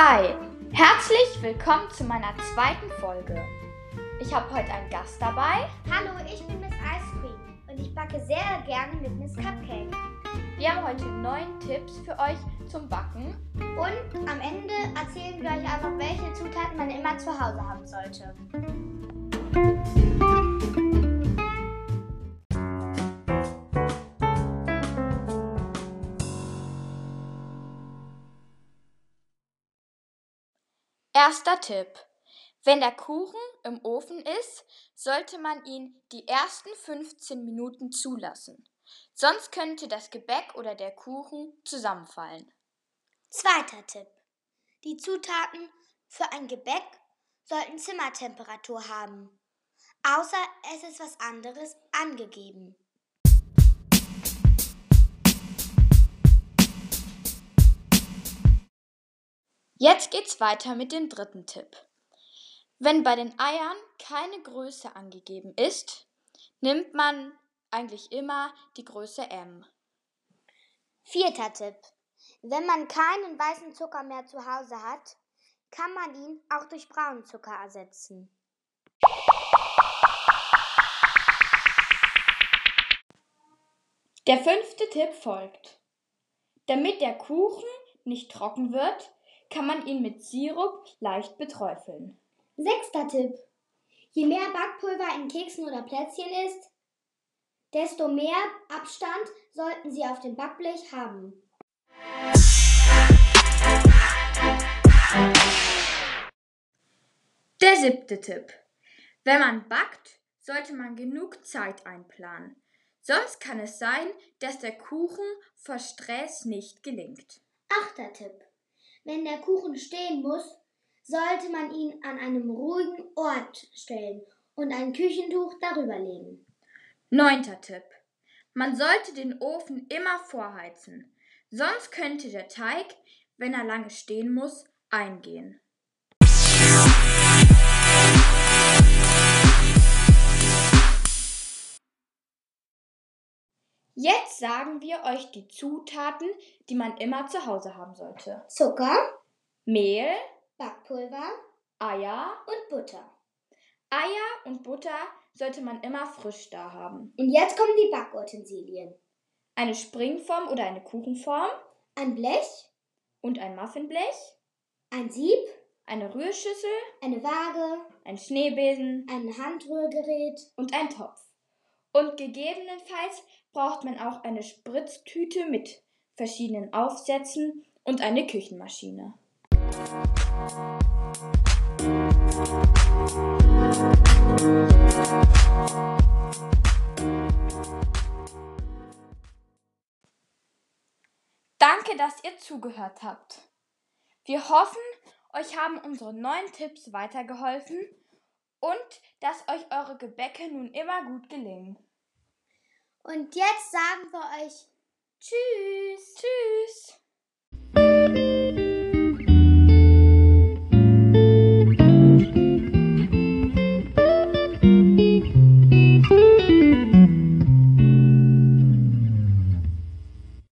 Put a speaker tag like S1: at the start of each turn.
S1: Hi, herzlich willkommen zu meiner zweiten Folge. Ich habe heute einen Gast dabei.
S2: Hallo, ich bin Miss Ice Cream und ich backe sehr gerne mit Miss Cupcake.
S1: Wir haben heute neun Tipps für euch zum Backen.
S2: Und am Ende erzählen wir euch auch noch, welche Zutaten man immer zu Hause haben sollte.
S1: Erster Tipp. Wenn der Kuchen im Ofen ist, sollte man ihn die ersten 15 Minuten zulassen. Sonst könnte das Gebäck oder der Kuchen zusammenfallen.
S2: Zweiter Tipp. Die Zutaten für ein Gebäck sollten Zimmertemperatur haben. Außer es ist was anderes angegeben.
S1: Jetzt geht's weiter mit dem dritten Tipp. Wenn bei den Eiern keine Größe angegeben ist, nimmt man eigentlich immer die Größe M.
S2: Vierter Tipp. Wenn man keinen weißen Zucker mehr zu Hause hat, kann man ihn auch durch braunen Zucker ersetzen.
S1: Der fünfte Tipp folgt. Damit der Kuchen nicht trocken wird, kann man ihn mit Sirup leicht beträufeln.
S2: Sechster Tipp. Je mehr Backpulver in Keksen oder Plätzchen ist, desto mehr Abstand sollten sie auf dem Backblech haben.
S1: Der siebte Tipp. Wenn man backt, sollte man genug Zeit einplanen. Sonst kann es sein, dass der Kuchen vor Stress nicht gelingt.
S2: Achter Tipp. Wenn der Kuchen stehen muss, sollte man ihn an einem ruhigen Ort stellen und ein Küchentuch darüber legen.
S1: Neunter Tipp. Man sollte den Ofen immer vorheizen. Sonst könnte der Teig, wenn er lange stehen muss, eingehen. Jetzt sagen wir euch die Zutaten, die man immer zu Hause haben sollte.
S2: Zucker,
S1: Mehl,
S2: Backpulver
S1: Eier.
S2: und Butter.
S1: Eier und Butter sollte man immer frisch da haben.
S2: Und jetzt kommen die Backutensilien.
S1: Eine Springform oder eine Kuchenform
S2: Ein Blech,
S1: und ein Muffinblech,
S2: ein Sieb,
S1: eine Rührschüssel,
S2: eine Waage,
S1: ein Schneebesen
S2: ein Handrührgerät,
S1: und ein Topf. Und gegebenenfalls braucht man auch eine Spritztüte mit verschiedenen Aufsätzen und eine Küchenmaschine. Danke, dass ihr zugehört habt. Wir hoffen, euch haben unsere neuen Tipps weitergeholfen und dass euch eure Gebäcke nun immer gut gelingen.
S2: Und jetzt sagen wir euch Tschüss.
S1: Tschüss!